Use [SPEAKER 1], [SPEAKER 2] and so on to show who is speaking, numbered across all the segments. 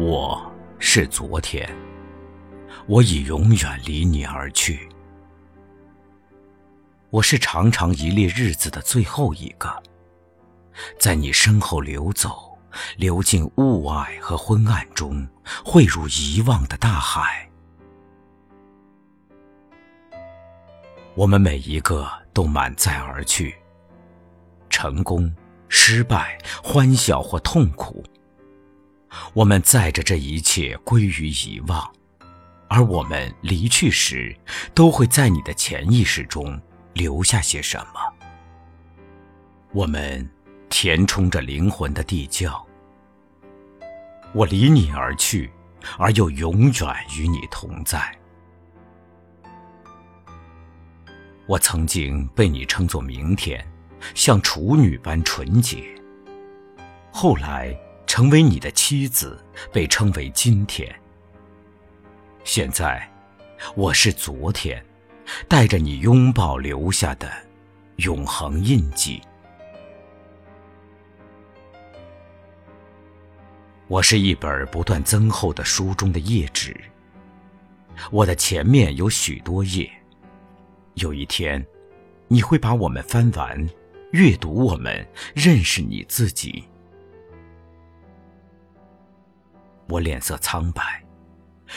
[SPEAKER 1] 我是昨天，我已永远离你而去。我是长长一列日子的最后一个，在你身后流走，流进雾霭和昏暗中，汇入遗忘的大海。我们每一个都满载而去，成功、失败、欢笑或痛苦。我们载着这一切归于遗忘，而我们离去时，都会在你的潜意识中留下些什么。我们填充着灵魂的地窖。我离你而去，而又永远与你同在。我曾经被你称作明天，像处女般纯洁。后来。成为你的妻子，被称为今天。现在，我是昨天，带着你拥抱留下的永恒印记。我是一本不断增厚的书中的页纸，我的前面有许多页。有一天，你会把我们翻完，阅读我们，认识你自己。我脸色苍白，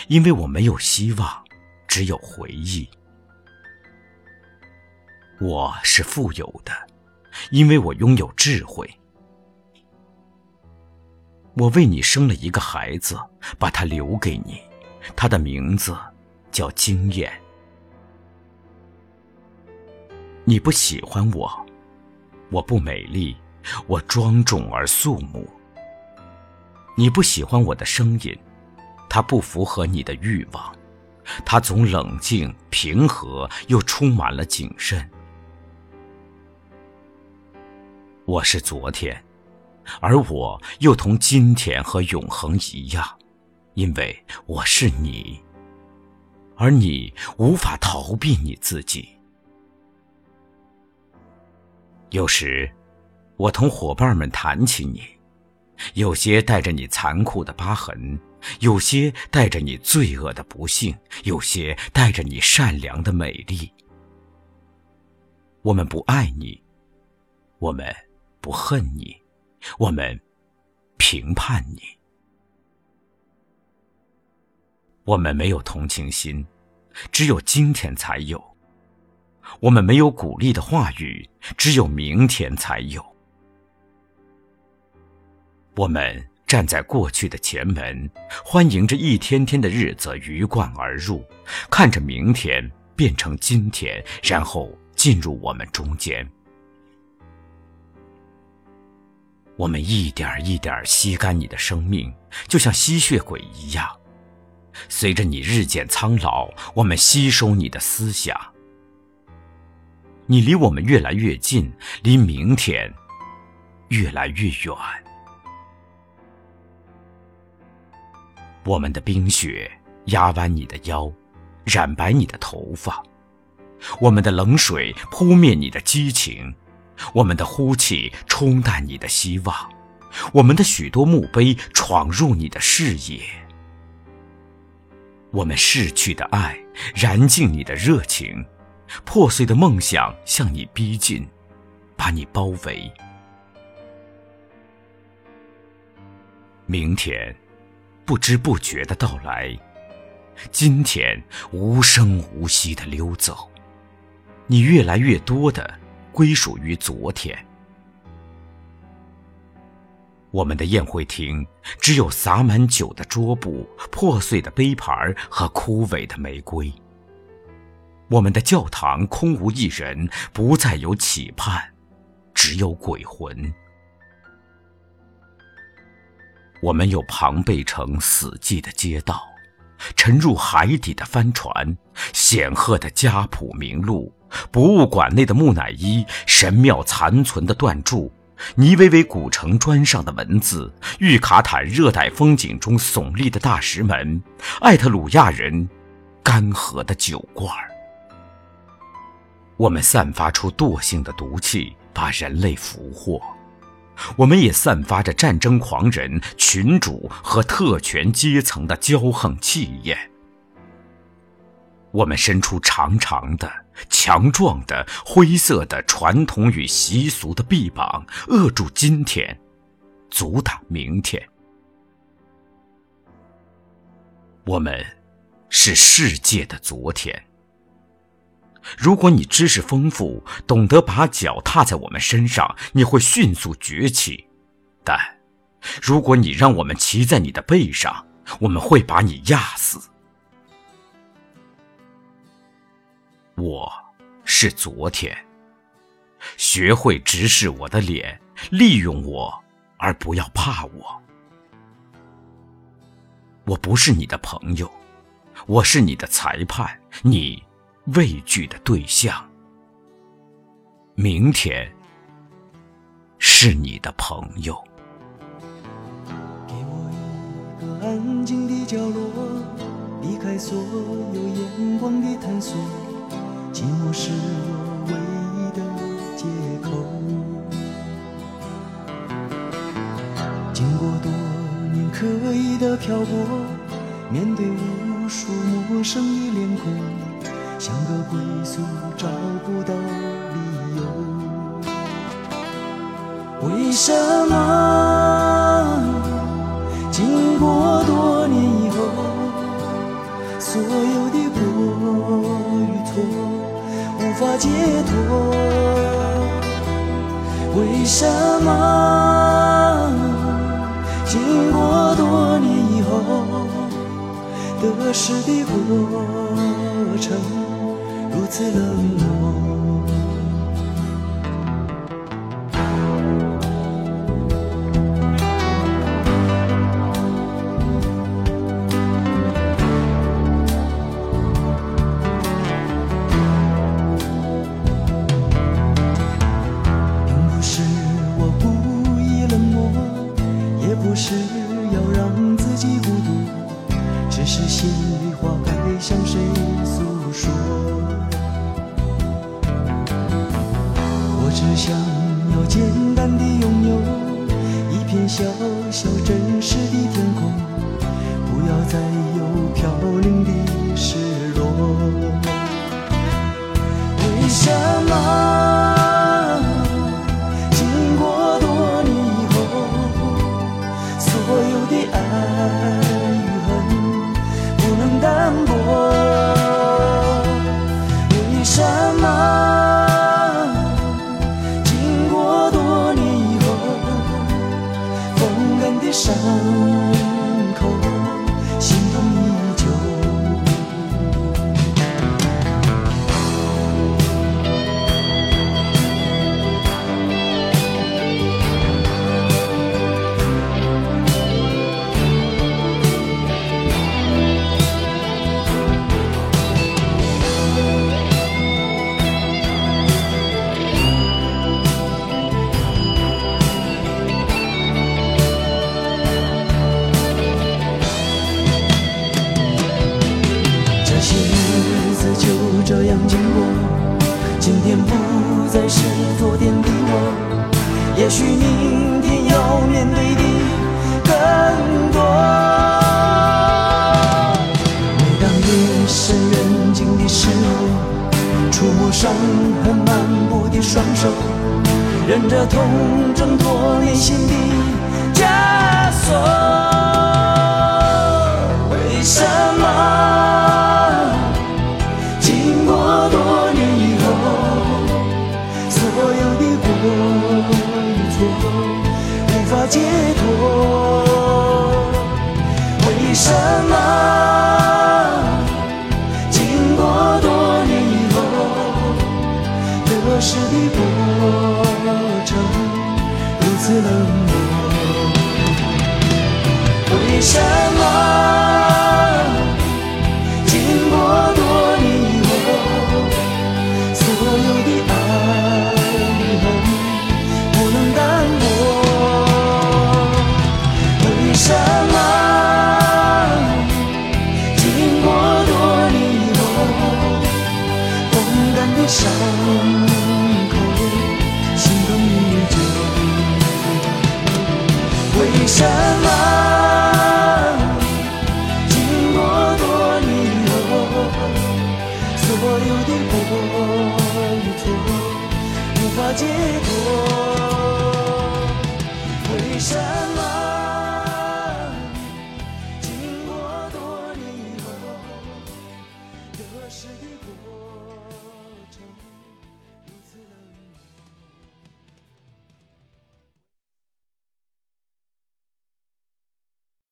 [SPEAKER 1] 因为我没有希望，只有回忆。我是富有的，因为我拥有智慧。我为你生了一个孩子，把他留给你，他的名字叫经验。你不喜欢我，我不美丽，我庄重而肃穆。你不喜欢我的声音，它不符合你的欲望，它总冷静平和，又充满了谨慎。我是昨天，而我又同今天和永恒一样，因为我是你，而你无法逃避你自己。有时，我同伙伴们谈起你。有些带着你残酷的疤痕，有些带着你罪恶的不幸，有些带着你善良的美丽。我们不爱你，我们不恨你，我们评判你。我们没有同情心，只有今天才有；我们没有鼓励的话语，只有明天才有。我们站在过去的前门，欢迎着一天天的日子鱼贯而入，看着明天变成今天，然后进入我们中间。我们一点一点吸干你的生命，就像吸血鬼一样。随着你日渐苍老，我们吸收你的思想。你离我们越来越近，离明天越来越远。我们的冰雪压弯你的腰，染白你的头发；我们的冷水扑灭你的激情，我们的呼气冲淡你的希望，我们的许多墓碑闯入你的视野。我们逝去的爱燃尽你的热情，破碎的梦想向你逼近，把你包围。明天。不知不觉的到来，今天无声无息的溜走，你越来越多的归属于昨天。我们的宴会厅只有洒满酒的桌布、破碎的杯盘和枯萎的玫瑰。我们的教堂空无一人，不再有期盼，只有鬼魂。我们有庞贝城死寂的街道，沉入海底的帆船，显赫的家谱名录，博物馆内的木乃伊，神庙残存的断柱，尼维维古城砖上的文字，玉卡坦热带风景中耸立的大石门，艾特鲁亚人干涸的酒罐。我们散发出惰性的毒气，把人类俘获。我们也散发着战争狂人、群主和特权阶层的骄横气焰。我们伸出长长的、强壮的、灰色的传统与习俗的臂膀，扼住今天，阻挡明天。我们是世界的昨天。如果你知识丰富，懂得把脚踏在我们身上，你会迅速崛起；但如果你让我们骑在你的背上，我们会把你压死。我是昨天，学会直视我的脸，利用我，而不要怕我。我不是你的朋友，我是你的裁判，你。畏惧的对象，明天是你的朋友。
[SPEAKER 2] 给我一个安静的角落，离开所有眼光的探索。寂寞是我唯一的借口。经过多年刻意的漂泊，面对无数陌生的脸孔。像个归宿，找不到理由。为什么经过多年以后，所有的过与错无法解脱？为什么经过多年以后，得失的过程？如此冷漠，并不是我故意冷漠，也不是要让自己孤独，只是心里话该向谁想要简单的拥有一片小小真实的天空，这样经过，今天不再是昨天的我，也许明天要面对的更多。每当夜深人静的时候，触摸伤痕漫步的双手，忍着痛挣脱内心的枷锁。为什么解脱？为什么？经过多年以后，得失的过程如此冷漠？为什么？的伤口，心痛依旧。为什么经过多年以后，所有的过与错无法解脱？